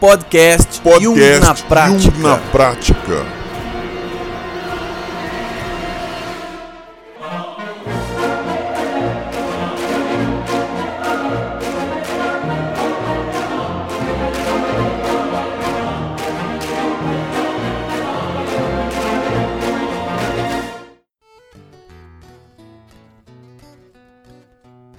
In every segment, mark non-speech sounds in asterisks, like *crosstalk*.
Podcast, Podcast Jung na prática. Jung na prática.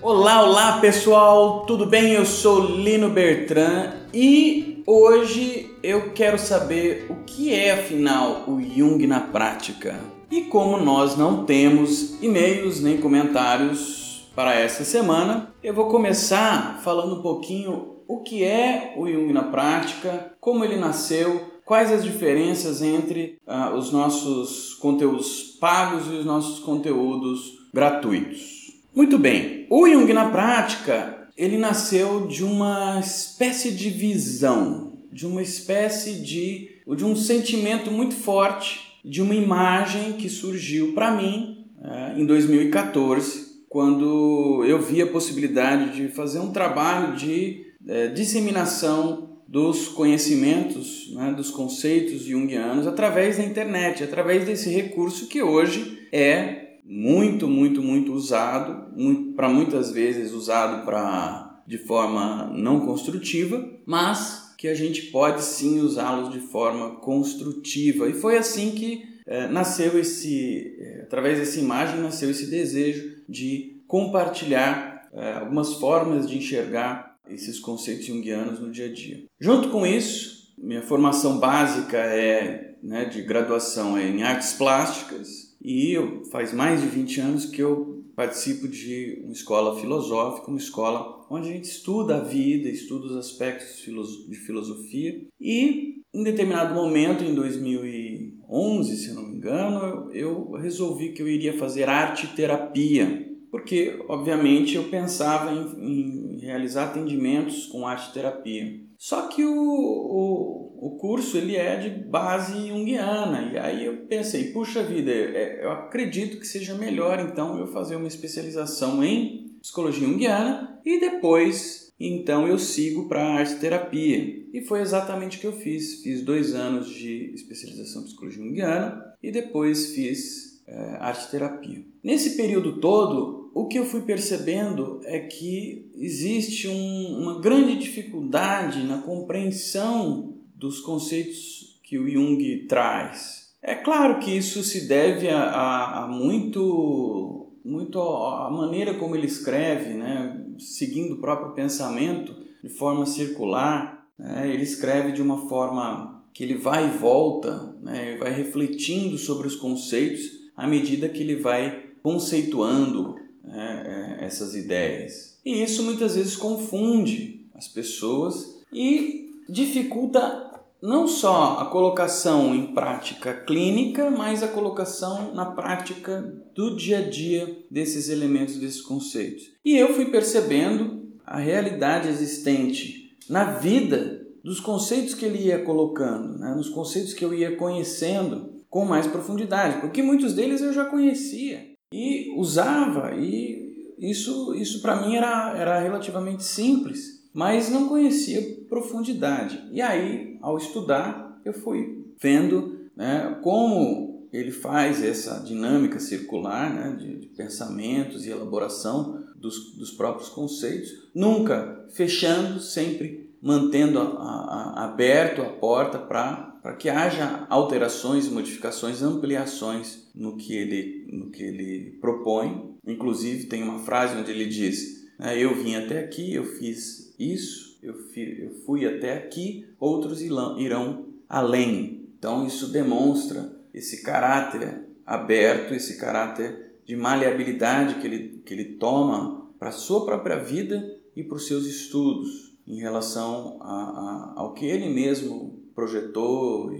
Olá, olá pessoal, tudo bem? Eu sou Lino Bertrand e hoje eu quero saber o que é afinal o Jung na prática. E como nós não temos e-mails nem comentários para essa semana, eu vou começar falando um pouquinho o que é o Jung na prática, como ele nasceu, quais as diferenças entre ah, os nossos conteúdos pagos e os nossos conteúdos gratuitos. Muito bem, o Jung na prática, ele nasceu de uma espécie de visão, de uma espécie de, de um sentimento muito forte, de uma imagem que surgiu para mim é, em 2014, quando eu vi a possibilidade de fazer um trabalho de é, disseminação dos conhecimentos, né, dos conceitos junguianos através da internet, através desse recurso que hoje é muito, muito, muito usado, para muitas vezes usado para de forma não construtiva, mas que a gente pode sim usá-los de forma construtiva. E foi assim que é, nasceu esse, é, através dessa imagem, nasceu esse desejo de compartilhar é, algumas formas de enxergar esses conceitos junguianos no dia a dia. Junto com isso, minha formação básica é né, de graduação é em artes plásticas e eu, faz mais de 20 anos que eu participo de uma escola filosófica, uma escola onde a gente estuda a vida, estuda os aspectos de filosofia. E em determinado momento, em 2011, se não me engano, eu resolvi que eu iria fazer arte terapia, porque obviamente eu pensava em, em realizar atendimentos com arte terapia. Só que o, o, o curso ele é de base junguiana, e aí eu pensei, puxa vida, é, eu acredito que seja melhor então eu fazer uma especialização em psicologia junguiana e depois então eu sigo para arte terapia. E foi exatamente o que eu fiz. Fiz dois anos de especialização em psicologia junguiana e depois fiz é, arte terapia. Nesse período todo, o que eu fui percebendo é que existe um, uma grande dificuldade na compreensão dos conceitos que o Jung traz. É claro que isso se deve a, a, a muito, muito a maneira como ele escreve, né? seguindo o próprio pensamento de forma circular. Né? Ele escreve de uma forma que ele vai e volta, né? ele vai refletindo sobre os conceitos à medida que ele vai conceituando né, é, essas ideias. E isso muitas vezes confunde as pessoas e dificulta não só a colocação em prática clínica, mas a colocação na prática do dia a dia desses elementos, desses conceitos. E eu fui percebendo a realidade existente na vida dos conceitos que ele ia colocando, né? nos conceitos que eu ia conhecendo com mais profundidade, porque muitos deles eu já conhecia e usava e isso isso para mim era era relativamente simples, mas não conhecia profundidade. E aí, ao estudar, eu fui vendo né, como ele faz essa dinâmica circular né, de, de pensamentos e elaboração dos, dos próprios conceitos, nunca fechando, sempre mantendo a, a, a aberto a porta para que haja alterações, modificações, ampliações no que ele, no que ele propõe. Inclusive, tem uma frase onde ele diz: né, Eu vim até aqui, eu fiz isso, eu, eu fui até aqui, outros irão além. Então, isso demonstra esse caráter aberto, esse caráter de maleabilidade que ele, que ele toma para a sua própria vida e para os seus estudos em relação a, a, ao que ele mesmo projetou e,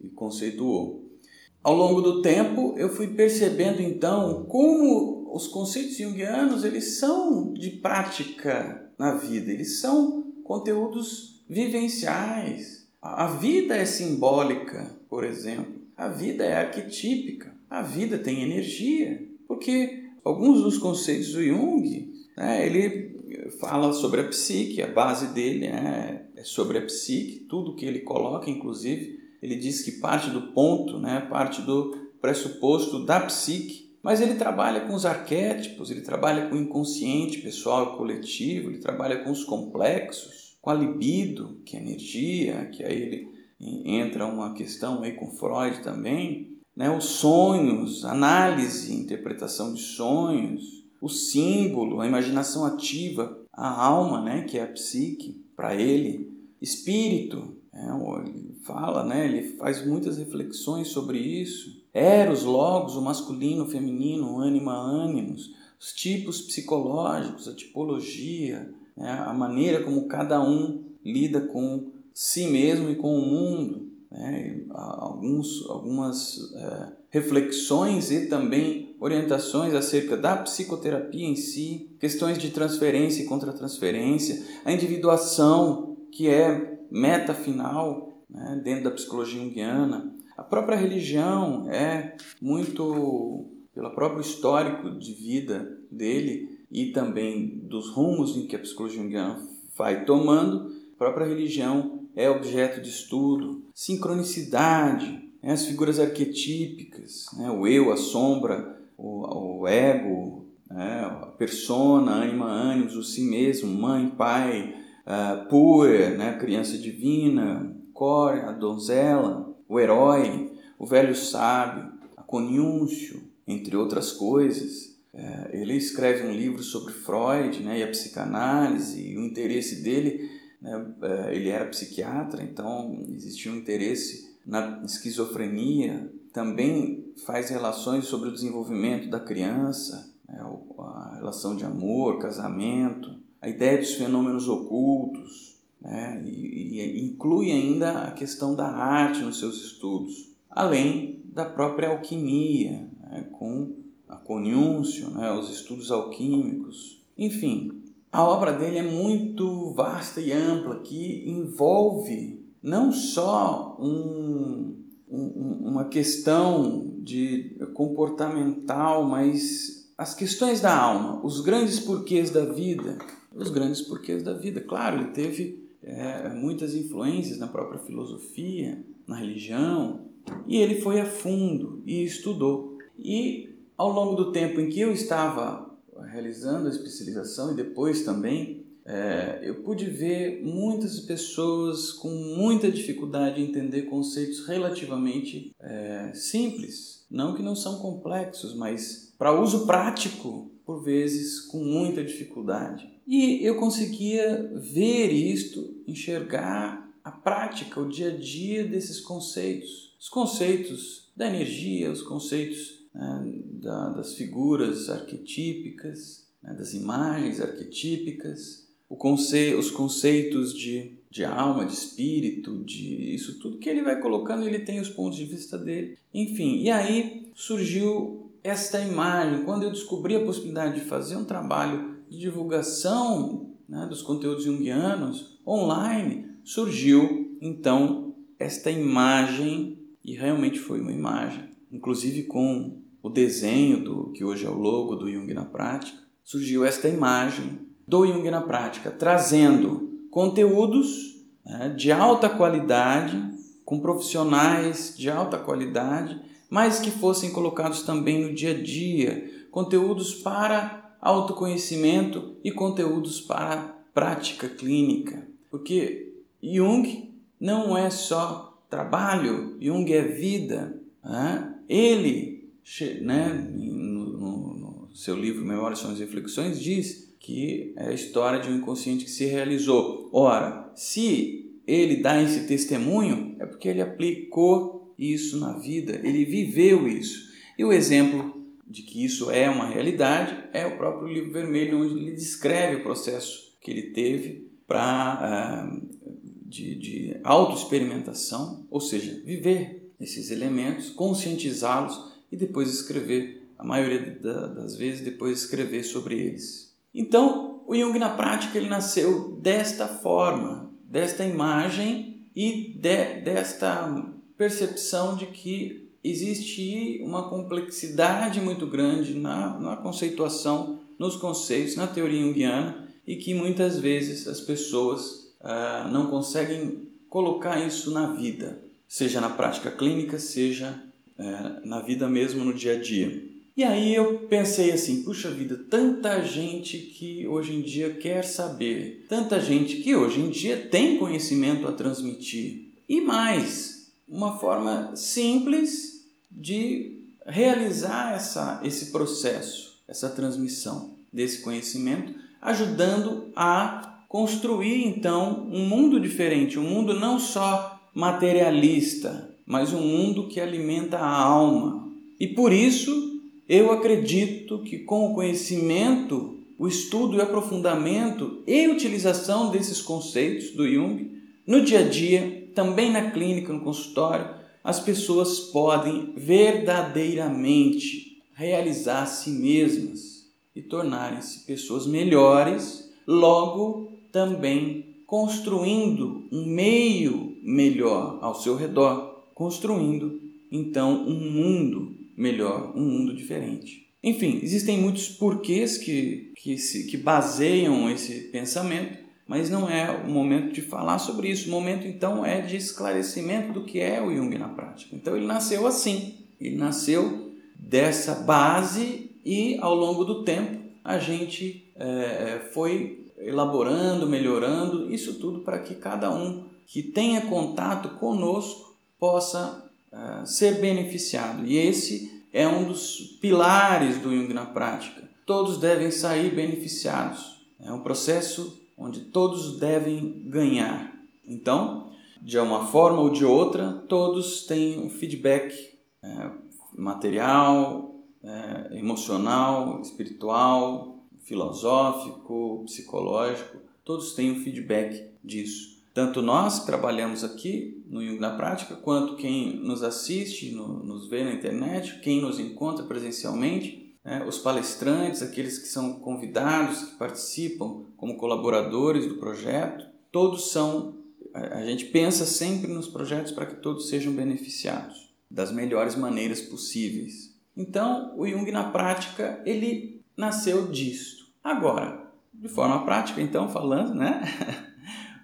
e, e conceituou. Ao longo do tempo, eu fui percebendo então como os conceitos junguianos eles são de prática na vida, eles são conteúdos vivenciais. A vida é simbólica, por exemplo. A vida é arquetípica. A vida tem energia. Porque alguns dos conceitos do Jung, né, ele fala sobre a psique, a base dele é, é sobre a psique, tudo que ele coloca, inclusive, ele diz que parte do ponto, né, parte do pressuposto da psique, mas ele trabalha com os arquétipos, ele trabalha com o inconsciente pessoal e coletivo, ele trabalha com os complexos, com a libido, que é energia, que aí ele entra uma questão aí com Freud também, né, os sonhos, análise, interpretação de sonhos, o símbolo, a imaginação ativa, a alma, né, que é a psique, para ele, espírito, é, ele fala, né, ele faz muitas reflexões sobre isso. Eros, logos, o masculino, o feminino, o ânima, ânimos, os tipos psicológicos, a tipologia, né, a maneira como cada um lida com si mesmo e com o mundo, né, alguns, algumas é, reflexões e também orientações acerca da psicoterapia em si, questões de transferência e contra-transferência, a individuação, que é meta final né, dentro da psicologia junguiana, a própria religião é muito, pelo próprio histórico de vida dele e também dos rumos em que a psicologia junguiana vai tomando, a própria religião é objeto de estudo, sincronicidade, né, as figuras arquetípicas, né, o eu, a sombra, o, o ego, né, a persona, anima, ânimos, o si mesmo, mãe, pai, uh, puer, né, criança divina, core, a donzela, o herói, o velho sábio, a conúncio, entre outras coisas. Uh, ele escreve um livro sobre Freud né, e a psicanálise e o interesse dele né? É, ele era psiquiatra, então existia um interesse na esquizofrenia. Também faz relações sobre o desenvolvimento da criança, né? a relação de amor, casamento, a ideia dos fenômenos ocultos, né? e, e inclui ainda a questão da arte nos seus estudos, além da própria alquimia, né? com a conúncio, né? os estudos alquímicos. Enfim, a obra dele é muito vasta e ampla, que envolve não só um, um, uma questão de comportamental, mas as questões da alma, os grandes porquês da vida. Os grandes porquês da vida. Claro, ele teve é, muitas influências na própria filosofia, na religião, e ele foi a fundo e estudou. E ao longo do tempo em que eu estava realizando a especialização e depois também, é, eu pude ver muitas pessoas com muita dificuldade em entender conceitos relativamente é, simples. Não que não são complexos, mas para uso prático, por vezes com muita dificuldade. E eu conseguia ver isto, enxergar a prática, o dia a dia desses conceitos. Os conceitos da energia, os conceitos né, da, das figuras arquetípicas, né, das imagens arquetípicas, conce os conceitos de, de alma, de espírito, de isso tudo que ele vai colocando, ele tem os pontos de vista dele. Enfim, e aí surgiu esta imagem. Quando eu descobri a possibilidade de fazer um trabalho de divulgação né, dos conteúdos junguianos online, surgiu então esta imagem, e realmente foi uma imagem, inclusive com o desenho do que hoje é o logo do Jung na Prática, surgiu esta imagem do Jung na Prática, trazendo conteúdos né, de alta qualidade, com profissionais de alta qualidade, mas que fossem colocados também no dia a dia, conteúdos para autoconhecimento e conteúdos para prática clínica. Porque Jung não é só trabalho, Jung é vida. Né? Ele né, no, no, seu livro Memórias, e Reflexões, diz que é a história de um inconsciente que se realizou. Ora, se ele dá esse testemunho, é porque ele aplicou isso na vida, ele viveu isso. E o exemplo de que isso é uma realidade é o próprio livro vermelho, onde ele descreve o processo que ele teve para uh, de, de autoexperimentação, ou seja, viver esses elementos, conscientizá-los e depois escrever, a maioria das vezes, depois escrever sobre eles. Então, o Jung na prática ele nasceu desta forma, desta imagem e de, desta percepção de que existe uma complexidade muito grande na, na conceituação, nos conceitos, na teoria junguiana e que muitas vezes as pessoas ah, não conseguem colocar isso na vida, seja na prática clínica, seja eh, na vida mesmo no dia a dia. E aí eu pensei assim, puxa vida, tanta gente que hoje em dia quer saber, tanta gente que hoje em dia tem conhecimento a transmitir. E mais, uma forma simples de realizar essa, esse processo, essa transmissão desse conhecimento, ajudando a construir então um mundo diferente, um mundo não só materialista, mas um mundo que alimenta a alma. E por isso eu acredito que com o conhecimento, o estudo e aprofundamento e utilização desses conceitos do Jung no dia a dia, também na clínica, no consultório, as pessoas podem verdadeiramente realizar a si mesmas e tornarem-se pessoas melhores, logo também construindo um meio melhor ao seu redor, construindo então um mundo melhor, um mundo diferente. Enfim, existem muitos porquês que, que, se, que baseiam esse pensamento, mas não é o momento de falar sobre isso. O momento então é de esclarecimento do que é o Jung na prática. Então ele nasceu assim, ele nasceu dessa base e ao longo do tempo a gente é, foi elaborando, melhorando isso tudo para que cada um que tenha contato conosco possa uh, ser beneficiado. E esse é um dos pilares do Jung na prática. Todos devem sair beneficiados. É um processo onde todos devem ganhar. Então, de uma forma ou de outra, todos têm um feedback é, material, é, emocional, espiritual, filosófico, psicológico. Todos têm um feedback disso. Tanto nós que trabalhamos aqui no Jung na Prática, quanto quem nos assiste, no, nos vê na internet, quem nos encontra presencialmente, né, os palestrantes, aqueles que são convidados, que participam como colaboradores do projeto, todos são. A gente pensa sempre nos projetos para que todos sejam beneficiados das melhores maneiras possíveis. Então, o Jung na Prática, ele nasceu disto. Agora, de forma prática, então, falando, né? *laughs*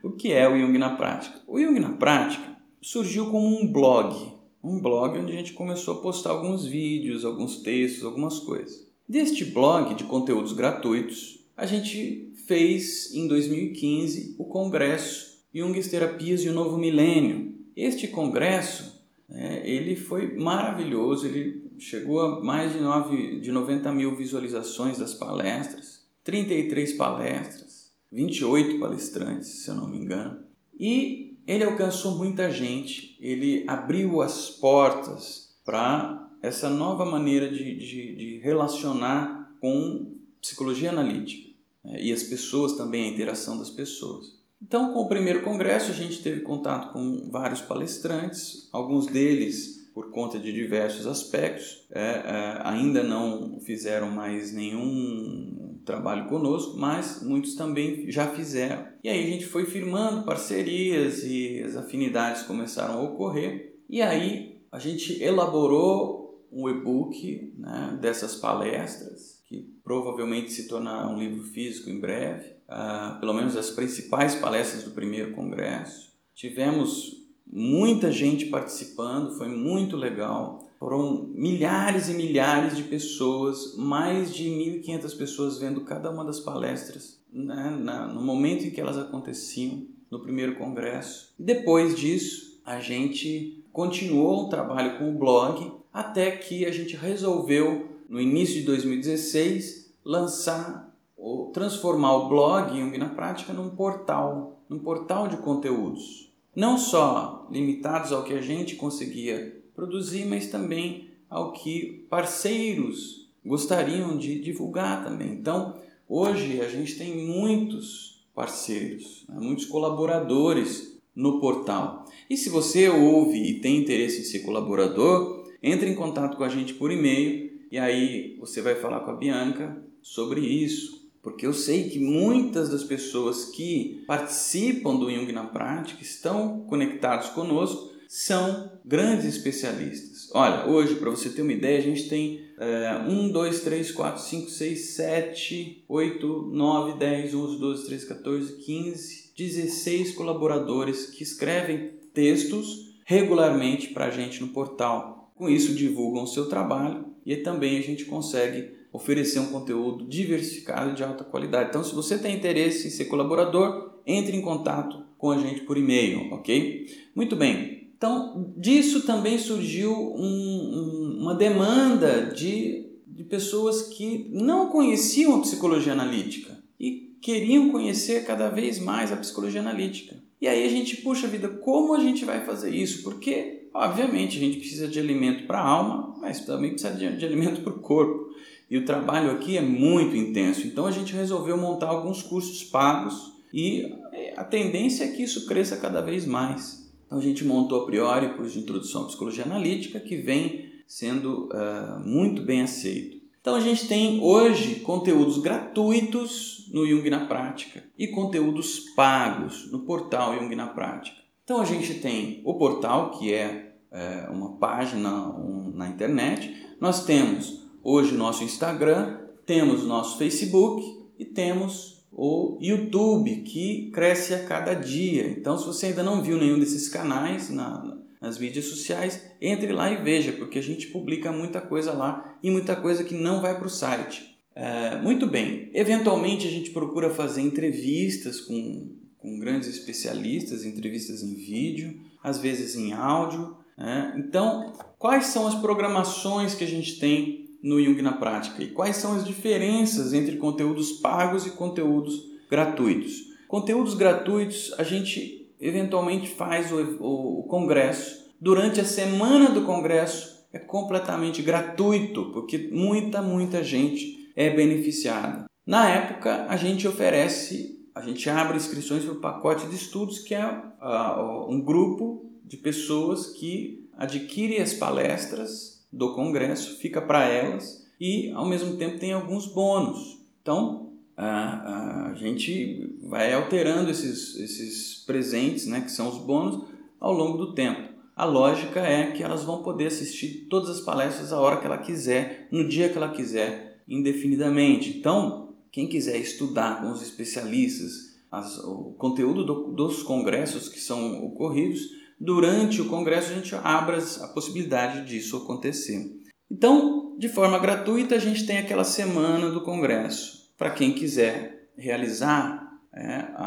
O que é o Jung na prática? O Jung na prática surgiu como um blog, um blog onde a gente começou a postar alguns vídeos, alguns textos, algumas coisas. Deste blog de conteúdos gratuitos, a gente fez em 2015 o congresso Jung Terapias e o Novo Milênio. Este congresso é, ele foi maravilhoso, ele chegou a mais de, 9, de 90 mil visualizações das palestras, 33 palestras, 28 palestrantes, se eu não me engano. E ele alcançou muita gente, ele abriu as portas para essa nova maneira de, de, de, relacionar com psicologia analítica né? e as pessoas também, a interação das pessoas. Então, com o primeiro congresso, a gente teve contato com vários palestrantes, alguns deles, por conta de diversos aspectos, é, é, ainda não fizeram mais nenhum trabalho conosco, mas muitos também já fizeram. E aí a gente foi firmando parcerias e as afinidades começaram a ocorrer. E aí a gente elaborou um e-book né, dessas palestras, que provavelmente se tornará um livro físico em breve, uh, pelo menos as principais palestras do primeiro congresso. Tivemos muita gente participando, foi muito legal. Foram milhares e milhares de pessoas, mais de 1.500 pessoas vendo cada uma das palestras né, na, no momento em que elas aconteciam no primeiro congresso. Depois disso, a gente continuou o trabalho com o blog até que a gente resolveu, no início de 2016, lançar ou transformar o blog Jung na Prática num portal, num portal de conteúdos. Não só limitados ao que a gente conseguia produzir, mas também ao que parceiros gostariam de divulgar também. Então, hoje a gente tem muitos parceiros, né, muitos colaboradores no portal. E se você ouve e tem interesse em ser colaborador, entre em contato com a gente por e-mail e aí você vai falar com a Bianca sobre isso. Porque eu sei que muitas das pessoas que participam do Jung na Prática estão conectados conosco são grandes especialistas. Olha, hoje, para você ter uma ideia, a gente tem é, 1, 2, 3, 4, 5, 6, 7, 8, 9, 10, 11, 12, 13, 14, 15, 16 colaboradores que escrevem textos regularmente para a gente no portal. Com isso, divulgam o seu trabalho e também a gente consegue oferecer um conteúdo diversificado de alta qualidade. Então, se você tem interesse em ser colaborador, entre em contato com a gente por e-mail, ok? Muito bem. Então, disso também surgiu um, um, uma demanda de, de pessoas que não conheciam a psicologia analítica e queriam conhecer cada vez mais a psicologia analítica. E aí a gente, puxa vida, como a gente vai fazer isso? Porque, obviamente, a gente precisa de alimento para a alma, mas também precisa de, de alimento para o corpo. E o trabalho aqui é muito intenso. Então a gente resolveu montar alguns cursos pagos e é, a tendência é que isso cresça cada vez mais. Então a gente montou a priori o curso de introdução à psicologia analítica que vem sendo uh, muito bem aceito. Então a gente tem hoje conteúdos gratuitos no Jung na Prática e conteúdos pagos no portal Jung na Prática. Então a gente tem o portal que é, é uma página um, na internet. Nós temos hoje o nosso Instagram, temos o nosso Facebook e temos o YouTube que cresce a cada dia. Então, se você ainda não viu nenhum desses canais na, nas mídias sociais, entre lá e veja, porque a gente publica muita coisa lá e muita coisa que não vai para o site. É, muito bem, eventualmente a gente procura fazer entrevistas com, com grandes especialistas, entrevistas em vídeo, às vezes em áudio. Né? Então, quais são as programações que a gente tem no Jung na prática e quais são as diferenças entre conteúdos pagos e conteúdos gratuitos. Conteúdos gratuitos a gente eventualmente faz o, o, o congresso. Durante a semana do congresso é completamente gratuito, porque muita, muita gente é beneficiada. Na época, a gente oferece, a gente abre inscrições para o pacote de estudos, que é uh, um grupo de pessoas que adquire as palestras do Congresso, fica para elas e ao mesmo tempo tem alguns bônus. Então a, a gente vai alterando esses, esses presentes, né, que são os bônus, ao longo do tempo. A lógica é que elas vão poder assistir todas as palestras a hora que ela quiser, no dia que ela quiser, indefinidamente. Então, quem quiser estudar com os especialistas as, o conteúdo do, dos congressos que são ocorridos, durante o congresso a gente abre a possibilidade disso acontecer. Então, de forma gratuita, a gente tem aquela semana do congresso. Para quem quiser realizar, é, a,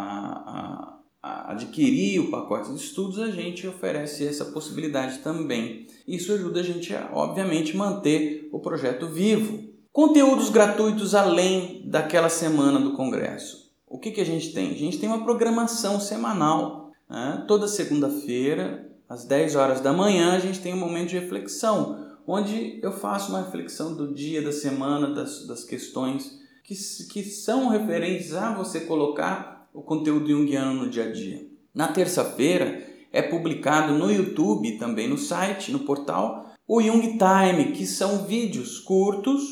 a, a adquirir o pacote de estudos, a gente oferece essa possibilidade também. Isso ajuda a gente a, obviamente, manter o projeto vivo. Conteúdos gratuitos além daquela semana do congresso. O que, que a gente tem? A gente tem uma programação semanal né? Toda segunda-feira, às 10 horas da manhã, a gente tem um momento de reflexão, onde eu faço uma reflexão do dia, da semana, das, das questões que, que são referentes a você colocar o conteúdo junguiano no dia a dia. Na terça-feira é publicado no YouTube, também no site, no portal, o Jung Time, que são vídeos curtos,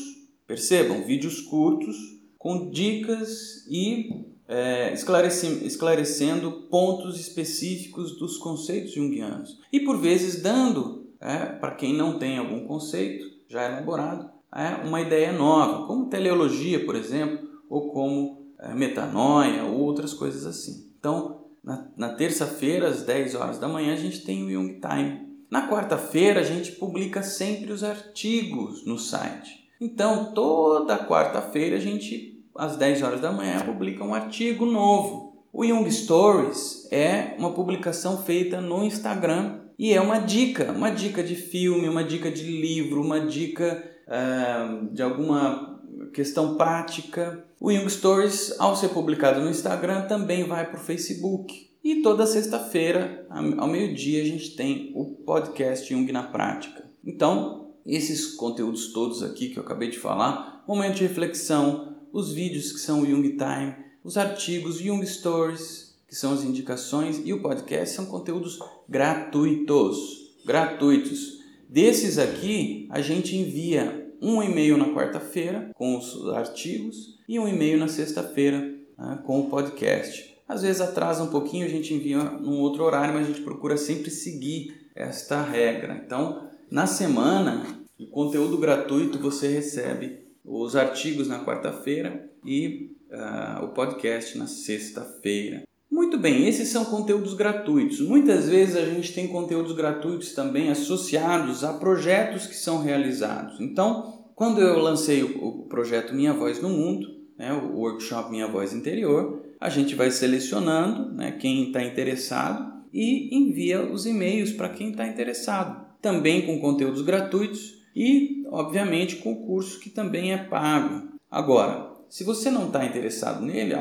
percebam, vídeos curtos com dicas e é, esclarecendo pontos específicos dos conceitos junguianos e por vezes dando, é, para quem não tem algum conceito já elaborado, é, uma ideia nova, como teleologia, por exemplo, ou como é, metanoia, ou outras coisas assim. Então, na, na terça-feira, às 10 horas da manhã, a gente tem o Jung Time. Na quarta-feira, a gente publica sempre os artigos no site. Então, toda quarta-feira, a gente às 10 horas da manhã, publica um artigo novo. O Young Stories é uma publicação feita no Instagram e é uma dica, uma dica de filme, uma dica de livro, uma dica uh, de alguma questão prática. O Young Stories, ao ser publicado no Instagram, também vai para o Facebook. E toda sexta-feira, ao meio-dia, a gente tem o podcast Jung na Prática. Então, esses conteúdos todos aqui que eu acabei de falar, momento de reflexão, os vídeos que são o Jung Time, os artigos Jung Stories, que são as indicações, e o podcast são conteúdos gratuitos. Gratuitos. Desses aqui, a gente envia um e-mail na quarta-feira com os artigos e um e-mail na sexta-feira né, com o podcast. Às vezes atrasa um pouquinho, a gente envia num outro horário, mas a gente procura sempre seguir esta regra. Então, na semana, o conteúdo gratuito você recebe os artigos na quarta-feira e uh, o podcast na sexta-feira. Muito bem, esses são conteúdos gratuitos. Muitas vezes a gente tem conteúdos gratuitos também associados a projetos que são realizados. Então, quando eu lancei o, projeto Minha Voz no Mundo, né, o workshop Minha Voz Interior, a gente vai selecionando né, quem está interessado e envia os e-mails para quem está interessado. Também com conteúdos gratuitos e, obviamente, com o curso que também é pago. Agora, se você não está interessado nele,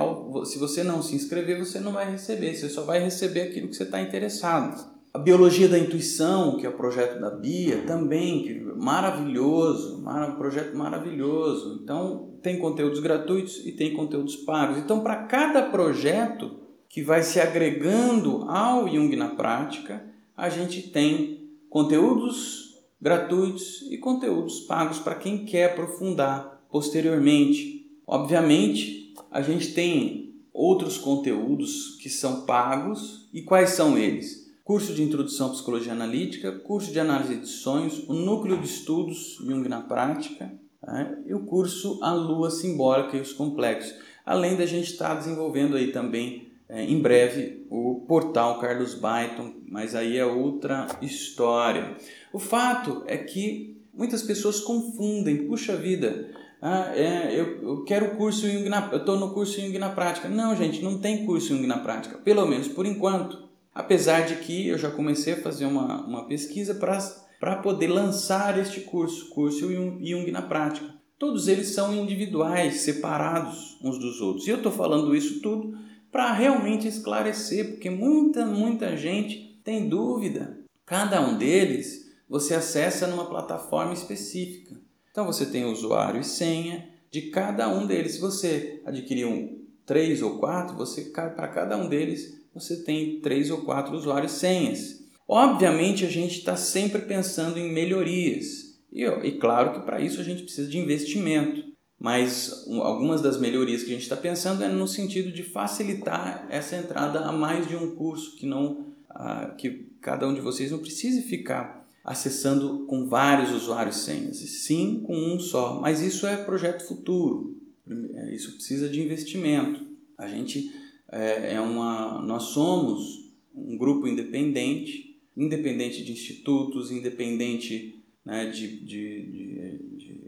se você não se inscrever, você não vai receber, você só vai receber aquilo que você está interessado. A biologia da intuição, que é o projeto da Bia, também que maravilhoso, um projeto maravilhoso. Então tem conteúdos gratuitos e tem conteúdos pagos. Então para cada projeto que vai se agregando ao Jung na prática, a gente tem conteúdos gratuitos e conteúdos pagos para quem quer aprofundar posteriormente. Obviamente, a gente tem outros conteúdos que são pagos e quais são eles? Curso de Introdução à Psicologia Analítica, curso de Análise de Sonhos, o Núcleo de Estudos Jung na Prática né? e o curso A Lua Simbólica e os Complexos. Além da gente estar desenvolvendo aí também é, em breve o portal Carlos Byton, mas aí é outra história. O fato é que muitas pessoas confundem, puxa vida, ah, é, eu, eu quero curso Jung na, eu estou no curso Jung na prática. Não, gente, não tem curso Jung na prática, pelo menos por enquanto. Apesar de que eu já comecei a fazer uma, uma pesquisa para poder lançar este curso, curso Jung na prática. Todos eles são individuais, separados uns dos outros. E eu estou falando isso tudo para realmente esclarecer, porque muita, muita gente tem dúvida. Cada um deles você acessa numa plataforma específica. Então você tem usuário e senha de cada um deles. Se você adquirir um, três ou quatro, você para cada um deles você tem três ou quatro usuários e senhas. Obviamente a gente está sempre pensando em melhorias e, e claro que para isso a gente precisa de investimento. Mas um, algumas das melhorias que a gente está pensando é no sentido de facilitar essa entrada a mais de um curso que não ah, que cada um de vocês não precise ficar acessando com vários usuários senhas, e sim com um só. Mas isso é projeto futuro, é, isso precisa de investimento. A gente é, é uma, nós somos um grupo independente, independente de institutos, independente né, de, de, de,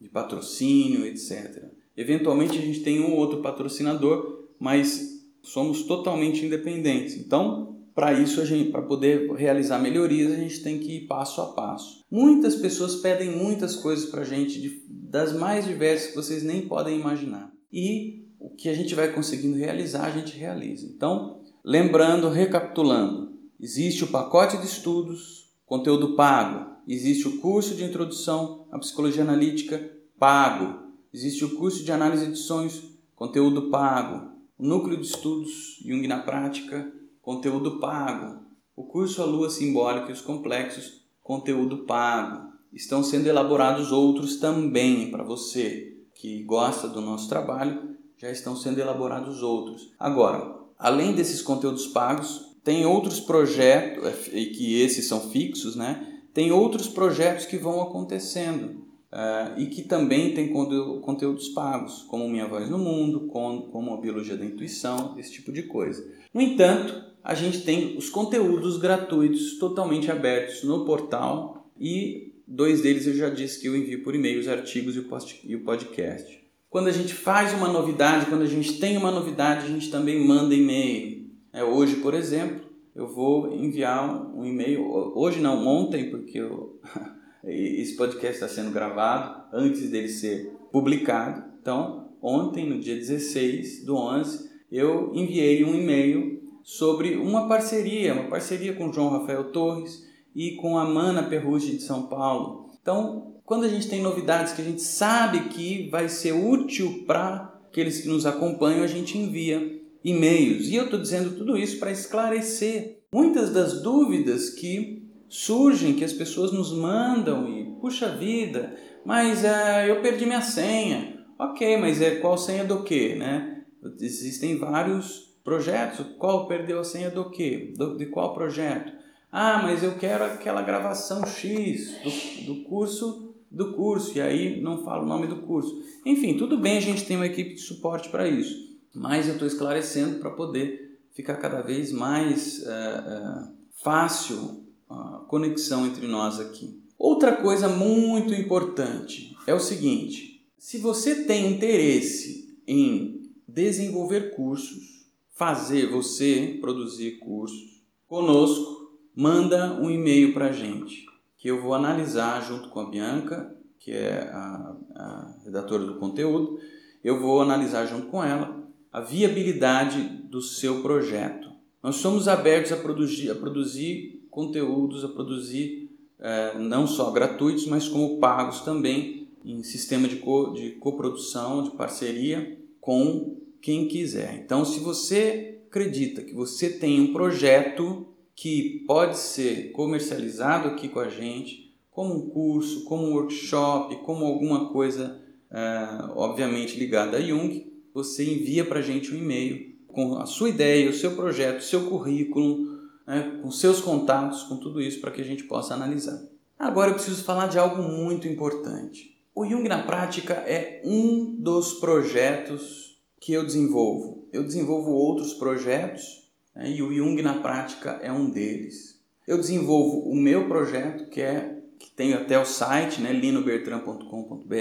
de patrocínio, etc. Eventualmente a gente tem um outro patrocinador, mas somos totalmente independentes. Então, para isso, para poder realizar melhorias, a gente tem que ir passo a passo. Muitas pessoas pedem muitas coisas para a gente, de, das mais diversas que vocês nem podem imaginar. E o que a gente vai conseguindo realizar, a gente realiza. Então, lembrando, recapitulando, existe o pacote de estudos, conteúdo pago, existe o curso de introdução à psicologia analítica pago, existe o curso de análise de sonhos, conteúdo pago, o núcleo de estudos Jung na prática, conteúdo pago. O curso A Lua Simbólica e os Complexos, conteúdo pago. Estão sendo elaborados outros também para você que gosta do nosso trabalho, já estão sendo elaborados outros. Agora, além desses conteúdos pagos, tem outros projetos, é, e que esses são fixos, né? Tem outros projetos que vão acontecendo. Uh, e que também tem conteúdos pagos, como Minha Voz no Mundo, como, como a Biologia da Intuição, esse tipo de coisa. No entanto, a gente tem os conteúdos gratuitos totalmente abertos no portal e dois deles eu já disse que eu envio por e-mail, os artigos e o podcast. Quando a gente faz uma novidade, quando a gente tem uma novidade, a gente também manda e-mail. É, hoje, por exemplo, eu vou enviar um e-mail, hoje não, ontem, porque eu, *laughs* esse podcast está sendo gravado antes dele ser publicado. Então, ontem, no dia 16 do 11, eu enviei um e-mail sobre uma parceria, uma parceria com João Rafael Torres e com a Mana Perrucci de São Paulo. Então, quando a gente tem novidades que a gente sabe que vai ser útil para aqueles que nos acompanham, a gente envia e-mails. E eu estou dizendo tudo isso para esclarecer muitas das dúvidas que surgem, que as pessoas nos mandam e, puxa vida, mas é, eu perdi minha senha. Ok, mas é qual senha do quê, né? Existem vários projetos. Qual perdeu a senha do quê? Do, de qual projeto? Ah, mas eu quero aquela gravação X do, do curso do curso, e aí não falo o nome do curso. Enfim, tudo bem, a gente tem uma equipe de suporte para isso, mas eu estou esclarecendo para poder ficar cada vez mais uh, uh, fácil a conexão entre nós aqui. Outra coisa muito importante é o seguinte: se você tem interesse em desenvolver cursos, fazer você produzir cursos conosco, manda um e-mail para a gente que eu vou analisar junto com a Bianca, que é a, a redatora do conteúdo, eu vou analisar junto com ela a viabilidade do seu projeto. Nós somos abertos a produzir, a produzir conteúdos, a produzir é, não só gratuitos, mas como pagos também em sistema de, co, de coprodução, de parceria com quem quiser. Então, se você acredita que você tem um projeto que pode ser comercializado aqui com a gente, como um curso, como um workshop, como alguma coisa, uh, obviamente ligada a Jung, você envia para a gente um e-mail com a sua ideia, o seu projeto, o seu currículo, né, com seus contatos, com tudo isso para que a gente possa analisar. Agora eu preciso falar de algo muito importante. O Jung na Prática é um dos projetos que eu desenvolvo. Eu desenvolvo outros projetos né? e o Jung na prática é um deles. Eu desenvolvo o meu projeto, que é que tem até o site, né, linobertran.com.br,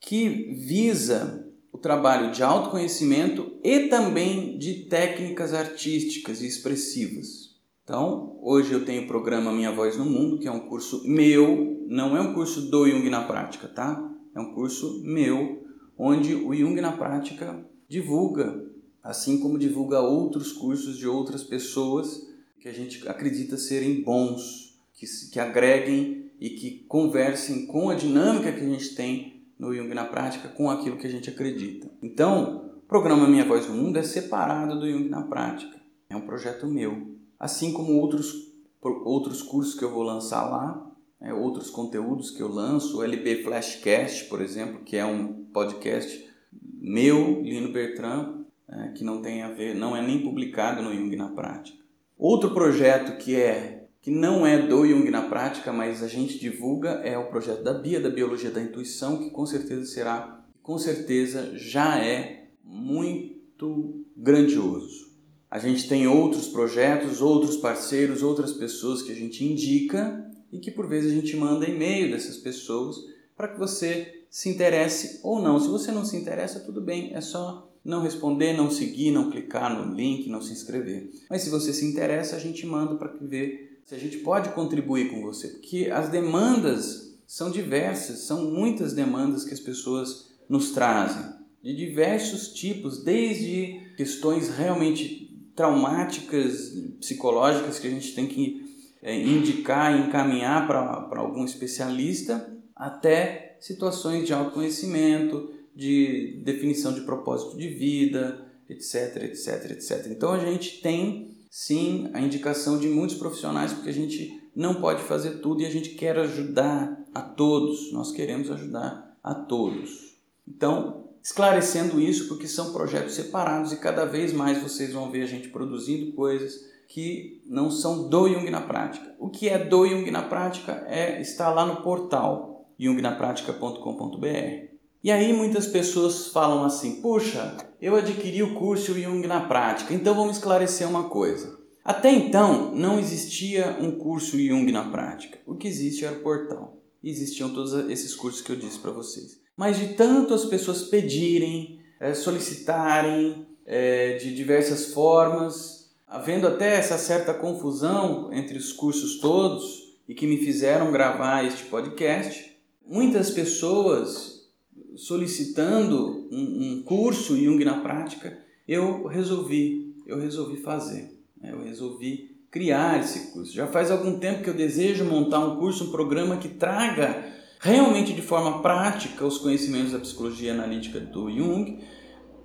que visa o trabalho de autoconhecimento e também de técnicas artísticas e expressivas. Então, hoje eu tenho o programa Minha Voz no Mundo, que é um curso meu, não é um curso do Jung na prática, tá? É um curso meu, onde o Jung na prática divulga assim como divulga outros cursos de outras pessoas que a gente acredita serem bons, que, que agreguem e que conversem com a dinâmica que a gente tem no Jung na prática com aquilo que a gente acredita. Então, o programa Minha Voz no Mundo é separado do Jung na prática. É um projeto meu. Assim como outros, outros cursos que eu vou lançar lá, né, outros conteúdos que eu lanço, o LB Flashcast, por exemplo, que é um podcast meu, Lino Bertrand, é, que não tem a ver, não é nem publicado no Jung na Prática. Outro projeto que é que não é do Jung na Prática, mas a gente divulga é o projeto da Bia, da Biologia da Intuição, que com certeza será, com certeza já é muito grandioso. A gente tem outros projetos, outros parceiros, outras pessoas que a gente indica e que por vezes a gente manda e-mail dessas pessoas para que você se interesse ou não. Se você não se interessa, tudo bem, é só não responder, não seguir, não clicar no link, não se inscrever. Mas se você se interessa, a gente manda para ver se a gente pode contribuir com você, porque as demandas são diversas, são muitas demandas que as pessoas nos trazem, de diversos tipos, desde questões realmente traumáticas, psicológicas que a gente tem que é, indicar e encaminhar para algum especialista, até situações de autoconhecimento, de definição de propósito de vida, etc, etc, etc. Então a gente tem sim a indicação de muitos profissionais porque a gente não pode fazer tudo e a gente quer ajudar a todos. Nós queremos ajudar a todos. Então, esclarecendo isso porque são projetos separados e cada vez mais vocês vão ver a gente produzindo coisas que não são do Jung na prática. O que é do Jung na prática é está lá no portal jungnapratica.com.br. E aí muitas pessoas falam assim: "Puxa, eu adquiri o curso Jung na prática, então vamos esclarecer uma coisa. Até então não existia um curso Jung na prática. O que existe era o portal. Existiam todos esses cursos que eu disse para vocês. Mas de tanto as pessoas pedirem, é, solicitarem é, de diversas formas, havendo até essa certa confusão entre os cursos todos e que me fizeram gravar este podcast, muitas pessoas solicitando um, um curso Jung na prática, eu resolvi, eu resolvi fazer, né? eu resolvi criar esse curso. Já faz algum tempo que eu desejo montar um curso, um programa que traga realmente de forma prática os conhecimentos da psicologia analítica do Jung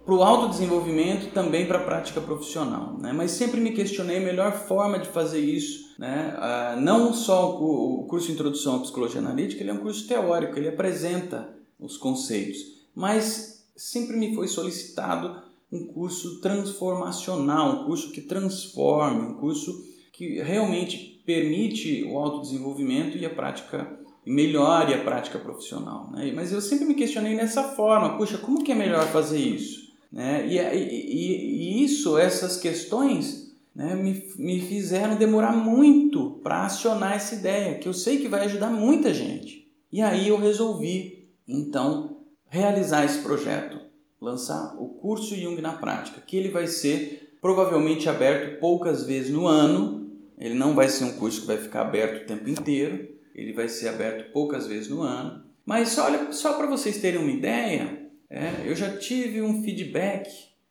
para o autodesenvolvimento também para a prática profissional. Né? Mas sempre me questionei a melhor forma de fazer isso. Né? Ah, não só o, curso Introdução à Psicologia Analítica, ele é um curso teórico, ele apresenta os conceitos, mas sempre me foi solicitado um curso transformacional, um curso que transforme, um curso que realmente permite o autodesenvolvimento e a prática melhore a prática profissional. Né? Mas eu sempre me questionei nessa forma, puxa, como que é melhor fazer isso? Né? E, e, e isso, essas questões, né, me, me fizeram demorar muito para acionar essa ideia, que eu sei que vai ajudar muita gente. E aí eu resolvi, então, realizar esse projeto, lançar o curso Jung na prática, que ele vai ser provavelmente aberto poucas vezes no ano. Ele não vai ser um curso que vai ficar aberto o tempo inteiro, ele vai ser aberto poucas vezes no ano. Mas olha, só para vocês terem uma ideia, é, eu já tive um feedback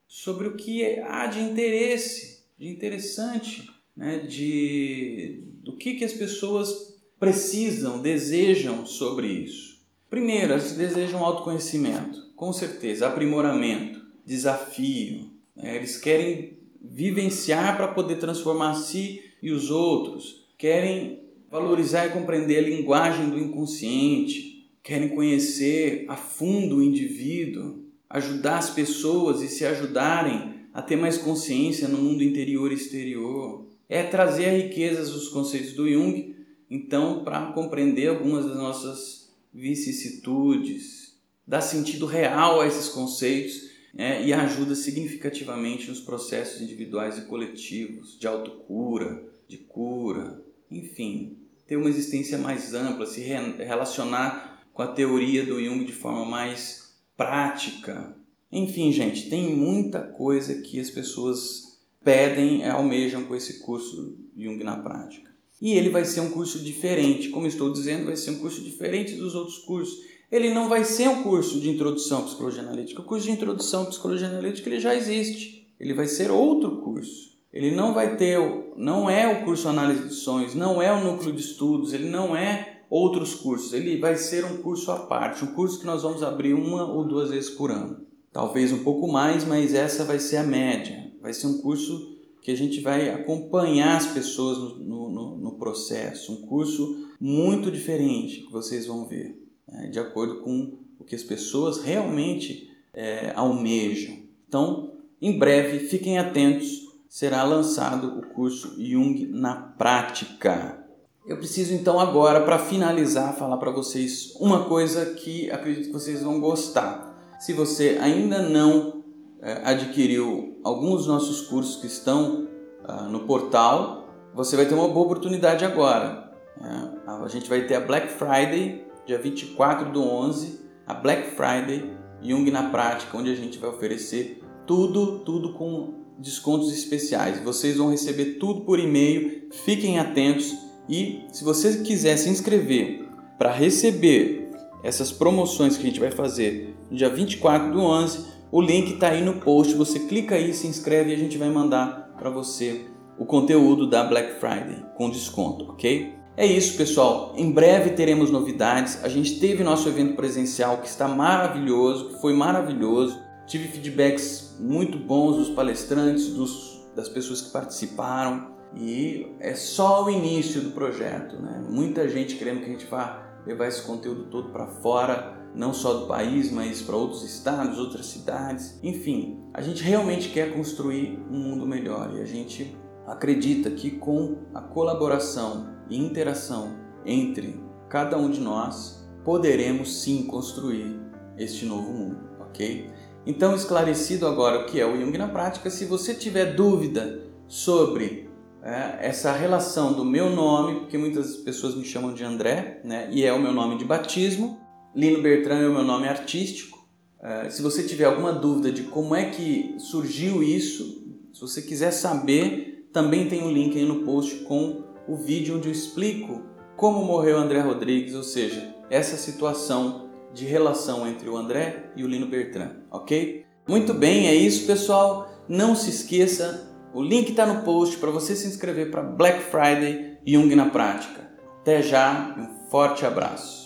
sobre o que há de interesse, de interessante, né, de do que, que as pessoas precisam, desejam sobre isso. Primeiro, elas desejam autoconhecimento, com certeza, aprimoramento, desafio. Né? Eles querem vivenciar para poder transformar si e os outros, querem valorizar e compreender a linguagem do inconsciente, querem conhecer a fundo o indivíduo, ajudar as pessoas e se ajudarem a ter mais consciência no mundo interior e exterior. É trazer a riqueza dos conceitos do Jung, então, para compreender algumas das nossas vicissitudes, dar sentido real a esses conceitos né, e ajuda significativamente nos processos individuais e coletivos de autocura, de cura, enfim, ter uma existência mais ampla, se relacionar com a teoria do Jung de forma mais prática. Enfim, gente, tem muita coisa que as pessoas pedem, almejam com esse curso Jung na prática. E ele vai ser um curso diferente, como estou dizendo, vai ser um curso diferente dos outros cursos. Ele não vai ser um curso de introdução à psicologia analítica. O curso de introdução à psicologia analítica ele já existe. Ele vai ser outro curso. Ele não vai ter, não é o curso Análise de Sonhos, não é o núcleo de estudos, ele não é outros cursos, ele vai ser um curso à parte, um curso que nós vamos abrir uma ou duas vezes por ano. Talvez um pouco mais, mas essa vai ser a média. Vai ser um curso que a gente vai acompanhar as pessoas no, no, no processo, um curso muito diferente que vocês vão ver, né? de acordo com o que as pessoas realmente é, almejam. Então, em breve, fiquem atentos será lançado o curso Jung na Prática. Eu preciso então agora, para finalizar, falar para vocês uma coisa que acredito que vocês vão gostar. Se você ainda não é, adquiriu alguns dos nossos cursos que estão ah, no portal, você vai ter uma boa oportunidade agora. É, a gente vai ter a Black Friday, dia 24 do 11, a Black Friday Jung na Prática, onde a gente vai oferecer tudo, tudo com descontos especiais. Vocês vão receber tudo por e-mail. Fiquem atentos e se você quiser se inscrever para receber essas promoções que a gente vai fazer no dia 24 do 11, o link está aí no post. Você clica aí, se inscreve e a gente vai mandar para você o conteúdo da Black Friday com desconto, ok? É isso, pessoal. Em breve teremos novidades. A gente teve nosso evento presencial que está maravilhoso, que foi maravilhoso. Tive feedbacks muito bons dos palestrantes, dos, das pessoas que participaram e é só o início do projeto. Né? Muita gente querendo que a gente vá levar esse conteúdo todo para fora, não só do país, mas para outros estados, outras cidades. Enfim, a gente realmente quer construir um mundo melhor e a gente acredita que com a colaboração e interação entre cada um de nós poderemos sim construir este novo mundo, ok? Então, esclarecido agora o que é o Jung na prática, se você tiver dúvida sobre é, essa relação do meu nome, porque muitas pessoas me chamam de André, né, e é o meu nome de batismo, Lino Bertrand é o meu nome artístico. É, se você tiver alguma dúvida de como é que surgiu isso, se você quiser saber, também tem um link aí no post com o vídeo onde eu explico como morreu André Rodrigues, ou seja, essa situação de relação entre o André e o Lino Bertrand, ok? Muito bem, é isso, pessoal. Não se esqueça, o link está no post para você se inscrever para Black Friday Jung na Prática. Até já, um forte abraço.